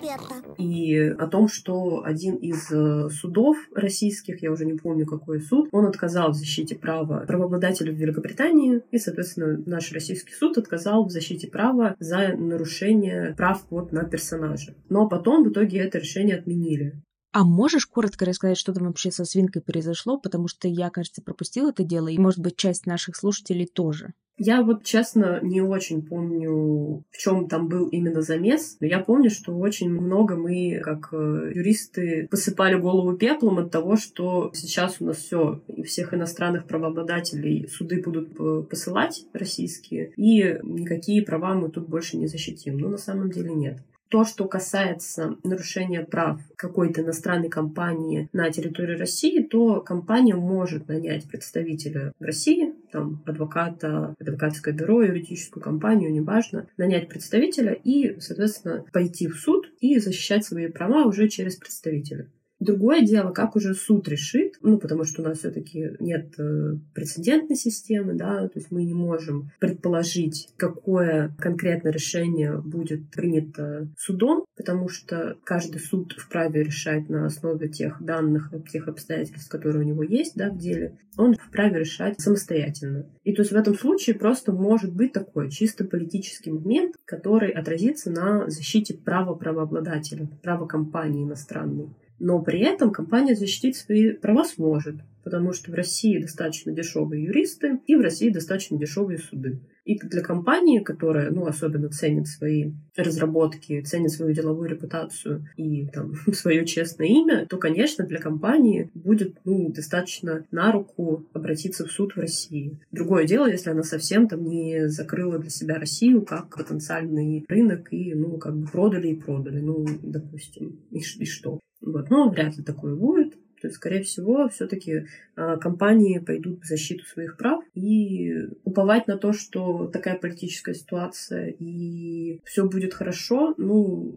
Пеппа. И о том, что один из э, судов российских, я уже не помню какой суд, он отказал в защите права правообладателю в Великобритании, и, соответственно, наш российский суд отказал в защите права за нарушение прав вот на персонажа. Но потом в итоге это решение отменили. А можешь коротко рассказать, что там вообще со свинкой произошло? Потому что я, кажется, пропустила это дело, и, может быть, часть наших слушателей тоже. Я вот, честно, не очень помню, в чем там был именно замес, но я помню, что очень много мы, как э, юристы, посыпали голову пеплом от того, что сейчас у нас все, и всех иностранных правообладателей суды будут э, посылать российские, и никакие права мы тут больше не защитим. Но на самом деле нет. То, что касается нарушения прав какой-то иностранной компании на территории России, то компания может нанять представителя в России, там, адвоката, адвокатское бюро, юридическую компанию, неважно, нанять представителя и, соответственно, пойти в суд и защищать свои права уже через представителя. Другое дело, как уже суд решит, ну, потому что у нас все-таки нет э, прецедентной системы, да, то есть мы не можем предположить, какое конкретное решение будет принято судом, потому что каждый суд вправе решать на основе тех данных, тех обстоятельств, которые у него есть, да, в деле, он вправе решать самостоятельно. И то есть в этом случае просто может быть такой чисто политический момент, который отразится на защите права правообладателя, права компании иностранной. Но при этом компания защитить свои права сможет, потому что в России достаточно дешевые юристы и в России достаточно дешевые суды. И для компании, которая, ну, особенно ценит свои разработки, ценит свою деловую репутацию и там, свое честное имя, то, конечно, для компании будет ну, достаточно на руку обратиться в суд в России. Другое дело, если она совсем там не закрыла для себя Россию как потенциальный рынок и, ну, как бы продали и продали, ну, допустим, и, и что? Вот. Но вряд ли такое будет. То есть, скорее всего, все-таки а, компании пойдут в защиту своих прав и уповать на то, что такая политическая ситуация и все будет хорошо, ну,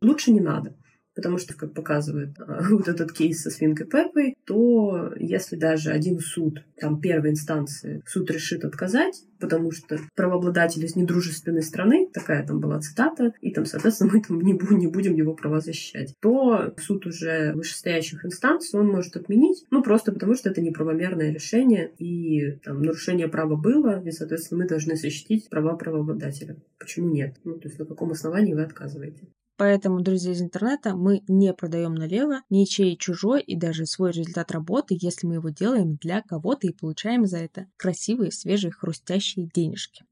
лучше не надо. Потому что, как показывает а, вот этот кейс со свинкой Пеппой, то если даже один суд, там первой инстанции, суд решит отказать, потому что правообладатель из недружественной страны, такая там была цитата, и там, соответственно, мы там не, будем, не будем его права защищать, то суд уже вышестоящих инстанций он может отменить, ну, просто потому что это неправомерное решение, и там нарушение права было, и, соответственно, мы должны защитить права правообладателя. Почему нет? Ну, то есть на каком основании вы отказываете? Поэтому, друзья из интернета, мы не продаем налево ничей чужой и даже свой результат работы, если мы его делаем для кого-то и получаем за это красивые, свежие, хрустящие денежки.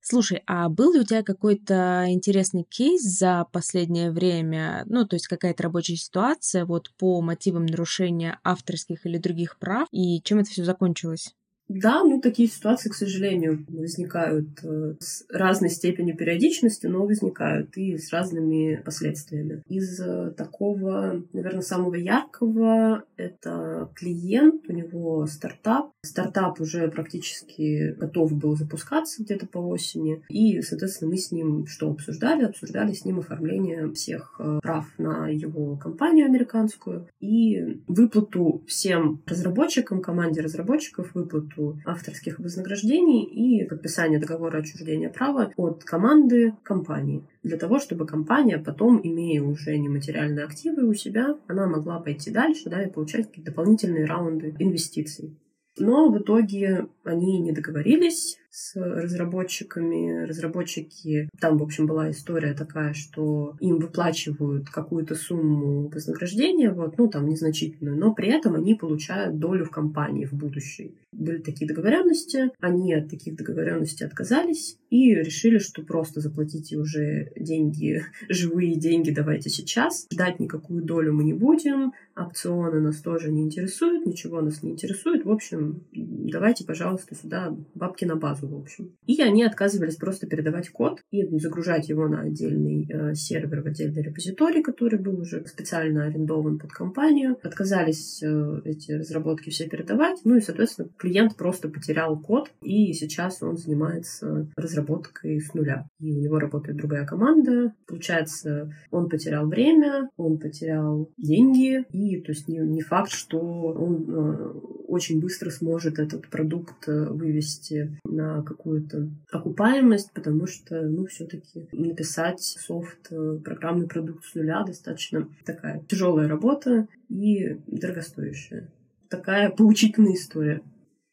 Слушай, а был ли у тебя какой-то интересный кейс за последнее время, ну, то есть какая-то рабочая ситуация вот по мотивам нарушения авторских или других прав, и чем это все закончилось? Да, ну такие ситуации, к сожалению, возникают э, с разной степенью периодичности, но возникают и с разными последствиями. Из э, такого, наверное, самого яркого это клиент, у него стартап. Стартап уже практически готов был запускаться где-то по осени. И, соответственно, мы с ним что обсуждали? Обсуждали с ним оформление всех э, прав на его компанию американскую и выплату всем разработчикам, команде разработчиков, выплату выплату авторских вознаграждений и подписание договора отчуждения права от команды компании. Для того, чтобы компания потом, имея уже нематериальные активы у себя, она могла пойти дальше да, и получать какие-то дополнительные раунды инвестиций. Но в итоге они не договорились с разработчиками. Разработчики, там, в общем, была история такая, что им выплачивают какую-то сумму вознаграждения, вот, ну, там, незначительную, но при этом они получают долю в компании в будущей. Были такие договоренности, они от таких договоренностей отказались и решили, что просто заплатите уже деньги, живые деньги давайте сейчас, ждать никакую долю мы не будем, опционы нас тоже не интересуют, ничего нас не интересует, в общем, давайте, пожалуйста, сюда бабки на базу в общем. И они отказывались просто передавать код и загружать его на отдельный э, сервер, в отдельный репозиторий, который был уже специально арендован под компанию. Отказались э, эти разработки все передавать. Ну и, соответственно, клиент просто потерял код, и сейчас он занимается разработкой с нуля. И у него работает другая команда. Получается, он потерял время, он потерял деньги, и то есть не, не факт, что он э, очень быстро сможет этот продукт э, вывести на какую-то окупаемость, потому что, ну, все-таки написать софт, э, программный продукт с нуля достаточно такая тяжелая работа и дорогостоящая. Такая поучительная история.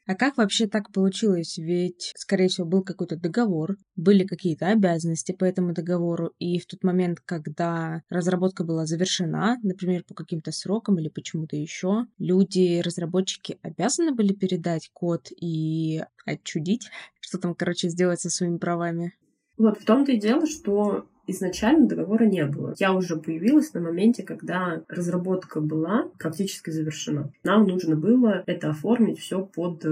А как вообще так получилось? Ведь, скорее всего, был какой-то договор, были какие-то обязанности по этому договору, и в тот момент, когда разработка была завершена, например, по каким-то срокам или почему-то еще, люди, разработчики обязаны были передать код и отчудить, что там, короче, сделать со своими правами? Вот в том-то и дело, что изначально договора не было. Я уже появилась на моменте, когда разработка была практически завершена. Нам нужно было это оформить все под,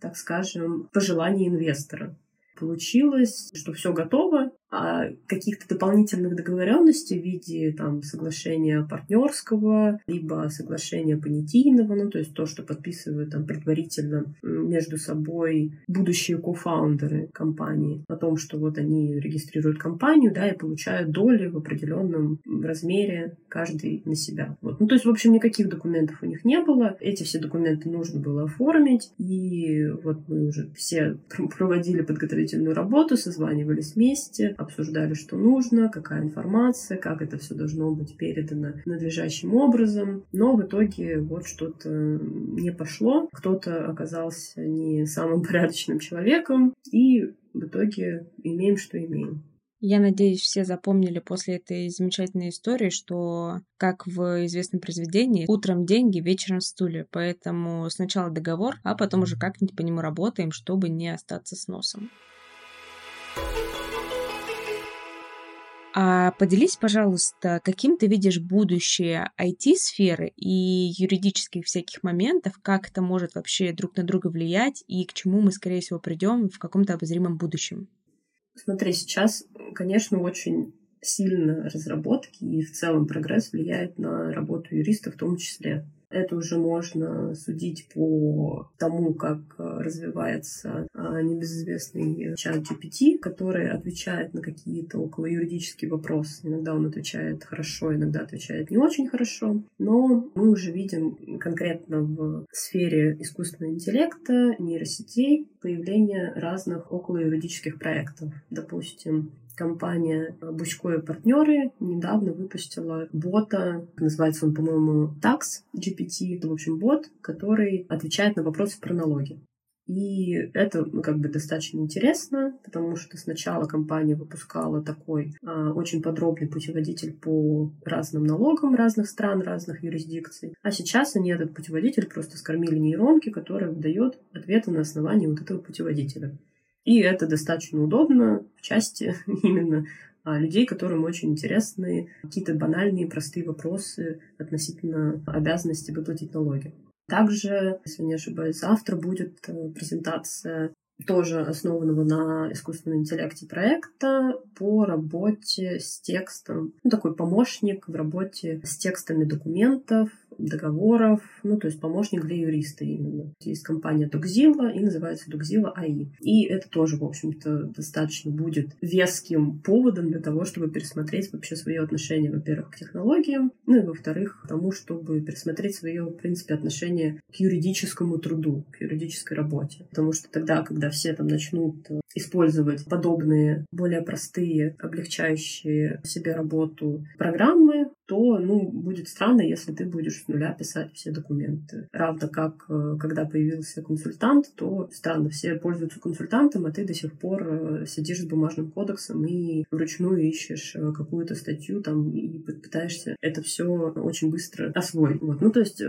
так скажем, пожелание инвестора. Получилось, что все готово, каких-то дополнительных договоренностей в виде там, соглашения партнерского, либо соглашения понятийного, ну, то есть то, что подписывают там предварительно между собой будущие кофаундеры компании о том, что вот они регистрируют компанию, да, и получают доли в определенном размере каждый на себя. Вот. Ну, то есть, в общем, никаких документов у них не было. Эти все документы нужно было оформить, и вот мы уже все проводили подготовительную работу, созванивались вместе, обсуждали, что нужно, какая информация, как это все должно быть передано надлежащим образом. Но в итоге вот что-то не пошло. Кто-то оказался не самым порядочным человеком, и в итоге имеем, что имеем. Я надеюсь, все запомнили после этой замечательной истории, что, как в известном произведении, утром деньги, вечером стулья. Поэтому сначала договор, а потом уже как-нибудь по нему работаем, чтобы не остаться с носом. А поделись, пожалуйста, каким ты видишь будущее IT-сферы и юридических всяких моментов, как это может вообще друг на друга влиять и к чему мы, скорее всего, придем в каком-то обозримом будущем? Смотри, сейчас, конечно, очень сильно разработки и в целом прогресс влияет на работу юриста в том числе. Это уже можно судить по тому, как э, развивается а, небезызвестный чат GPT, который отвечает на какие-то около юридические вопросы. Иногда он отвечает хорошо, иногда отвечает не очень хорошо. Но мы уже видим конкретно в сфере искусственного интеллекта, нейросетей появление разных около юридических проектов. Допустим, компания Бучко и партнеры недавно выпустила бота, называется он, по-моему, Tax GPT, это, в общем, бот, который отвечает на вопросы про налоги. И это ну, как бы достаточно интересно, потому что сначала компания выпускала такой а, очень подробный путеводитель по разным налогам разных стран, разных юрисдикций. А сейчас они этот путеводитель просто скормили нейронки, которая выдает ответы на основании вот этого путеводителя. И это достаточно удобно в части именно а, людей, которым очень интересны какие-то банальные, простые вопросы относительно обязанности выплатить налоги. Также, если не ошибаюсь, завтра будет э, презентация тоже основанного на искусственном интеллекте проекта по работе с текстом. Ну, такой помощник в работе с текстами документов, договоров, ну, то есть помощник для юриста именно. Есть компания Dogzilla и называется Dogzilla AI. И это тоже, в общем-то, достаточно будет веским поводом для того, чтобы пересмотреть вообще свое отношение, во-первых, к технологиям, ну и, во-вторых, к тому, чтобы пересмотреть свое, в принципе, отношение к юридическому труду, к юридической работе. Потому что тогда, когда все там начнут использовать подобные, более простые, облегчающие себе работу программы, то, ну, будет странно, если ты будешь с нуля писать все документы. Равно как, э, когда появился консультант, то странно, все пользуются консультантом, а ты до сих пор э, сидишь с бумажным кодексом и вручную ищешь э, какую-то статью там и пытаешься это все очень быстро освоить. Вот. Ну, то есть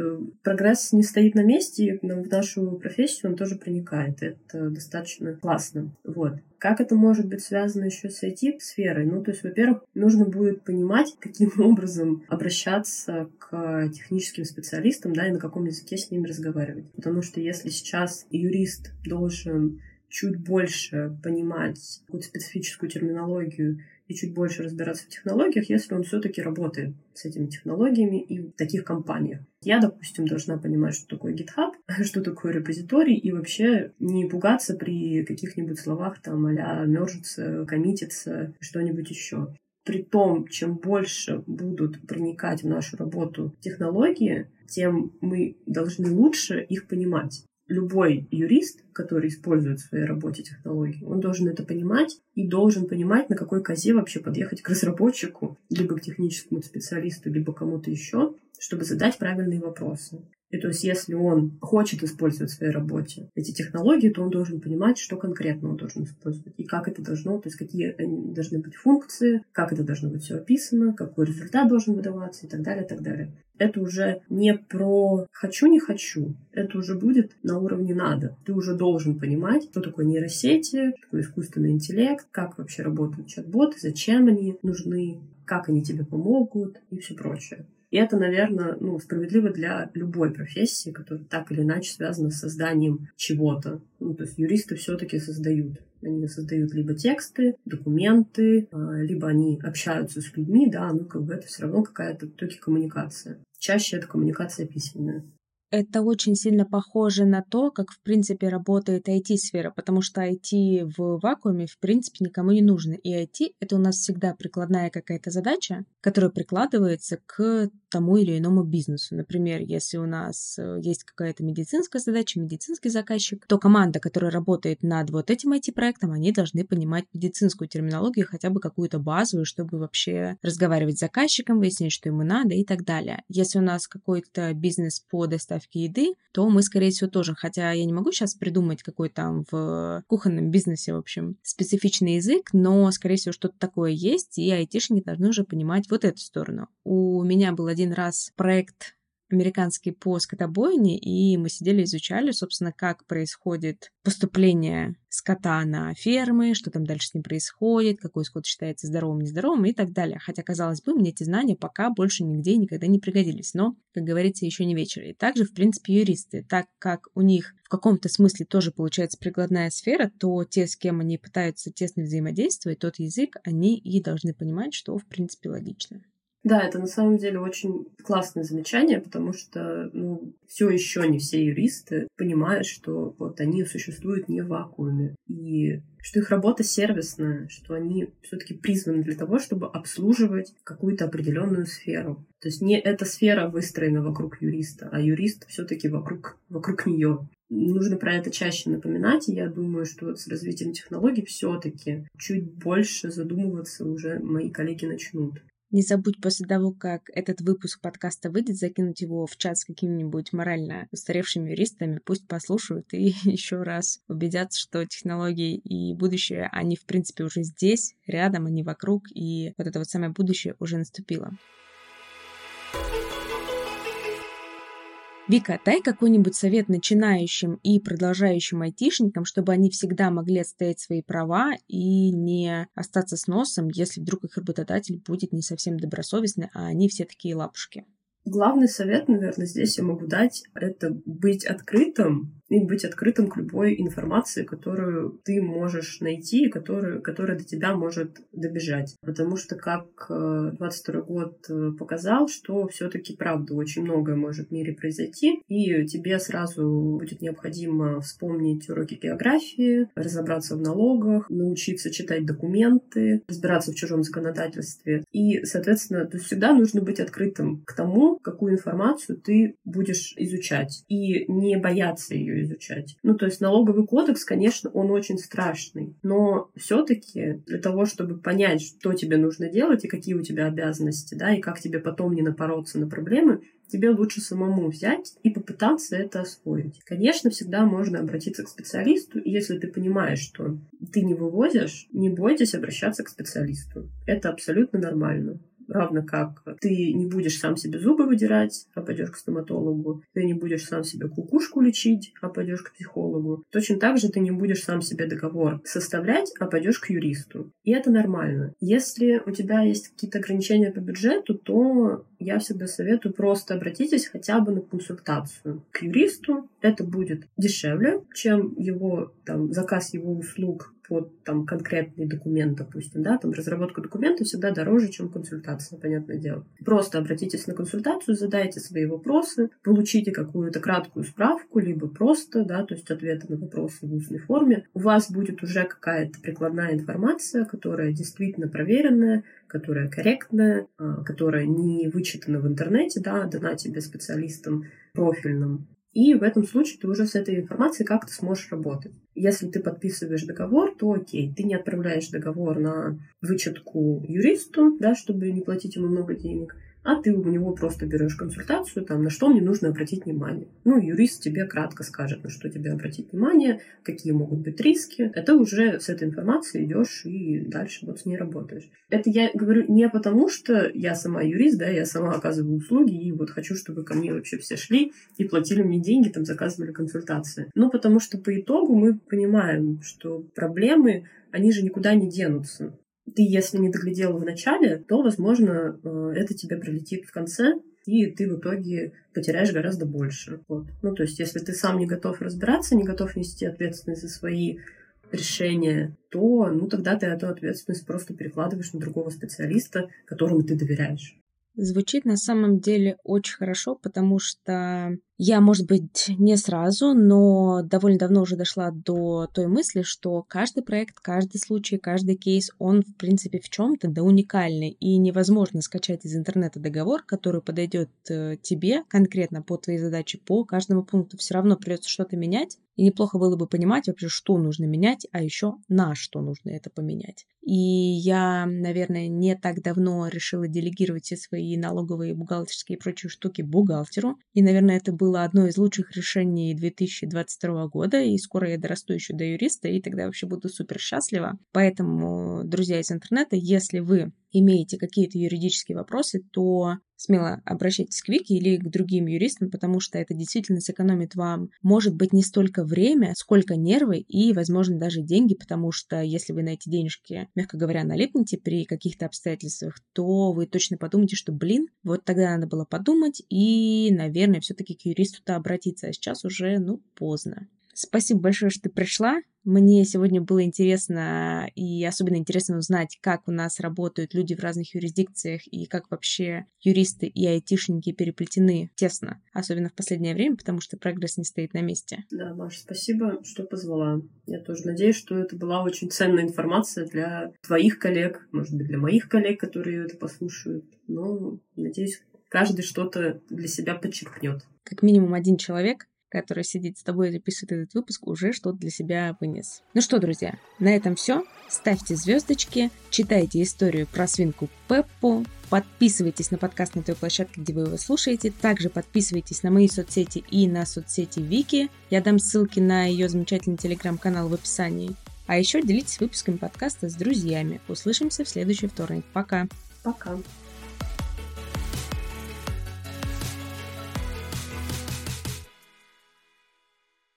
прогресс не стоит на месте, и в нашу профессию он тоже проникает. Это достаточно классно. Вот. Как это может быть связано еще с IT-сферой? Ну, то есть, во-первых, нужно будет понимать, каким образом обращаться к техническим специалистам, да, и на каком языке с ними разговаривать. Потому что если сейчас юрист должен чуть больше понимать какую-то специфическую терминологию и чуть больше разбираться в технологиях, если он все-таки работает с этими технологиями и в таких компаниях. Я, допустим, должна понимать, что такое GitHub, что такое репозиторий, и вообще не пугаться при каких-нибудь словах там а-ля мержится, коммитится, что-нибудь еще. При том, чем больше будут проникать в нашу работу технологии, тем мы должны лучше их понимать любой юрист, который использует в своей работе технологии, он должен это понимать и должен понимать, на какой козе вообще подъехать к разработчику, либо к техническому специалисту, либо кому-то еще, чтобы задать правильные вопросы. И то есть, если он хочет использовать в своей работе эти технологии, то он должен понимать, что конкретно он должен использовать и как это должно, то есть какие должны быть функции, как это должно быть все описано, какой результат должен выдаваться и так далее, и так далее. Это уже не про хочу, не хочу. Это уже будет на уровне надо. Ты уже должен понимать, что такое нейросети, что такое искусственный интеллект, как вообще работают чат-боты, зачем они нужны, как они тебе помогут и все прочее. И это, наверное, ну, справедливо для любой профессии, которая так или иначе связана с созданием чего-то. Ну, то есть юристы все-таки создают Они создают либо тексты, документы, а, либо они общаются с людьми, да, ну как бы это все равно какая-то таки коммуникация. Чаще это коммуникация письменная это очень сильно похоже на то, как, в принципе, работает IT-сфера, потому что IT в вакууме, в принципе, никому не нужно. И IT — это у нас всегда прикладная какая-то задача, которая прикладывается к тому или иному бизнесу. Например, если у нас э, есть какая-то медицинская задача, медицинский заказчик, то команда, которая работает над вот этим IT-проектом, они должны понимать медицинскую терминологию, хотя бы какую-то базовую, чтобы вообще разговаривать с заказчиком, выяснить, что ему надо и так далее. Если у нас какой-то бизнес по доставке доставки еды, то мы, скорее всего, тоже, хотя я не могу сейчас придумать какой там в кухонном бизнесе, в общем, специфичный язык, но, скорее всего, что-то такое есть, и айтишники должны уже понимать вот эту сторону. У меня был один раз проект американский по скотобойне, и мы сидели, изучали, собственно, как происходит поступление скота на фермы, что там дальше с ним происходит, какой скот считается здоровым, нездоровым и так далее. Хотя, казалось бы, мне эти знания пока больше нигде никогда не пригодились. Но, как говорится, еще не вечер. И также, в принципе, юристы, так как у них в каком-то смысле тоже получается прикладная сфера, то те, с кем они пытаются тесно взаимодействовать, тот язык, они и должны понимать, что, в принципе, логично. Да, это на самом деле очень классное замечание, потому что ну, все еще не все юристы понимают, что вот они существуют не в вакууме. И что их работа сервисная, что они все-таки призваны для того, чтобы обслуживать какую-то определенную сферу. То есть не эта сфера выстроена вокруг юриста, а юрист все-таки вокруг, вокруг нее. Нужно про это чаще напоминать, и я думаю, что вот с развитием технологий все-таки чуть больше задумываться уже мои коллеги начнут. Не забудь после того, как этот выпуск подкаста выйдет, закинуть его в чат с какими-нибудь морально устаревшими юристами. Пусть послушают и еще раз убедятся, что технологии и будущее, они в принципе уже здесь, рядом, они вокруг, и вот это вот самое будущее уже наступило. Вика, дай какой-нибудь совет начинающим и продолжающим айтишникам, чтобы они всегда могли отстоять свои права и не остаться с носом, если вдруг их работодатель будет не совсем добросовестный, а они все такие лапушки. Главный совет, наверное, здесь я могу дать, это быть открытым и быть открытым к любой информации, которую ты можешь найти и которую, которая до тебя может добежать. Потому что, как 22 э, год э, показал, что все таки правда, очень многое может в мире произойти, и тебе сразу будет необходимо вспомнить уроки географии, разобраться в налогах, научиться читать документы, разбираться в чужом законодательстве. И, соответственно, то всегда нужно быть открытым к тому, какую информацию ты будешь изучать, и не бояться ее изучать. Ну, то есть налоговый кодекс, конечно, он очень страшный, но все-таки для того, чтобы понять, что тебе нужно делать и какие у тебя обязанности, да, и как тебе потом не напороться на проблемы, тебе лучше самому взять и попытаться это освоить. Конечно, всегда можно обратиться к специалисту, и если ты понимаешь, что ты не вывозишь, не бойтесь обращаться к специалисту. Это абсолютно нормально равно как ты не будешь сам себе зубы выдирать, а пойдешь к стоматологу, ты не будешь сам себе кукушку лечить, а пойдешь к психологу. Точно так же ты не будешь сам себе договор составлять, а пойдешь к юристу. И это нормально. Если у тебя есть какие-то ограничения по бюджету, то я всегда советую просто обратитесь хотя бы на консультацию к юристу. Это будет дешевле, чем его там, заказ его услуг под там, конкретный документ, допустим, да, там разработка документа всегда дороже, чем консультация, понятное дело. Просто обратитесь на консультацию, задайте свои вопросы, получите какую-то краткую справку, либо просто, да, то есть ответы на вопросы в устной форме. У вас будет уже какая-то прикладная информация, которая действительно проверенная, которая корректная, а, которая не вычитана в интернете, да, дана тебе специалистом профильным. И в этом случае ты уже с этой информацией как-то сможешь работать. Если ты подписываешь договор, то окей, ты не отправляешь договор на вычетку юристу, да, чтобы не платить ему много денег, а ты у него просто берешь консультацию, там, на что мне нужно обратить внимание. Ну, юрист тебе кратко скажет, на что тебе обратить внимание, какие могут быть риски. Это уже с этой информацией идешь и дальше вот с ней работаешь. Это я говорю не потому, что я сама юрист, да, я сама оказываю услуги и вот хочу, чтобы ко мне вообще все шли и платили мне деньги, там, заказывали консультации. Но потому что по итогу мы понимаем, что проблемы, они же никуда не денутся ты, если не доглядел в начале, то, возможно, э, это тебе прилетит в конце, и ты в итоге потеряешь гораздо больше. Вот. Ну, то есть, если ты сам не готов разбираться, не готов нести ответственность за свои решение, то ну, тогда ты эту ответственность просто перекладываешь на другого специалиста, которому ты доверяешь. Звучит на самом деле очень хорошо, потому что я, может быть, не сразу, но довольно давно уже дошла до той мысли, что каждый проект, каждый случай, каждый кейс, он, в принципе, в чем-то да уникальный, и невозможно скачать из интернета договор, который подойдет э, тебе конкретно по твоей задаче, по каждому пункту. Все равно придется что-то менять, и неплохо было бы понимать вообще, что нужно менять, а еще на что нужно это поменять. И я, наверное, не так давно решила делегировать все свои налоговые, бухгалтерские и прочие штуки бухгалтеру. И, наверное, это было одно из лучших решений 2022 года. И скоро я дорасту еще до юриста, и тогда вообще буду супер счастлива. Поэтому, друзья из интернета, если вы имеете какие-то юридические вопросы, то смело обращайтесь к Вике или к другим юристам, потому что это действительно сэкономит вам, может быть, не столько время, сколько нервы и, возможно, даже деньги, потому что если вы на эти денежки, мягко говоря, налипнете при каких-то обстоятельствах, то вы точно подумаете, что, блин, вот тогда надо было подумать и, наверное, все-таки к юристу-то обратиться, а сейчас уже, ну, поздно. Спасибо большое, что ты пришла. Мне сегодня было интересно и особенно интересно узнать, как у нас работают люди в разных юрисдикциях и как вообще юристы и айтишники переплетены тесно, особенно в последнее время, потому что прогресс не стоит на месте. Да, Маша, спасибо, что позвала. Я тоже надеюсь, что это была очень ценная информация для твоих коллег, может быть, для моих коллег, которые это послушают. Но, надеюсь, каждый что-то для себя подчеркнет. Как минимум один человек который сидит с тобой и записывает этот выпуск, уже что-то для себя вынес. Ну что, друзья, на этом все. Ставьте звездочки, читайте историю про свинку Пеппу, подписывайтесь на подкаст на той площадке, где вы его слушаете. Также подписывайтесь на мои соцсети и на соцсети Вики. Я дам ссылки на ее замечательный телеграм-канал в описании. А еще делитесь выпусками подкаста с друзьями. Услышимся в следующий вторник. Пока. Пока.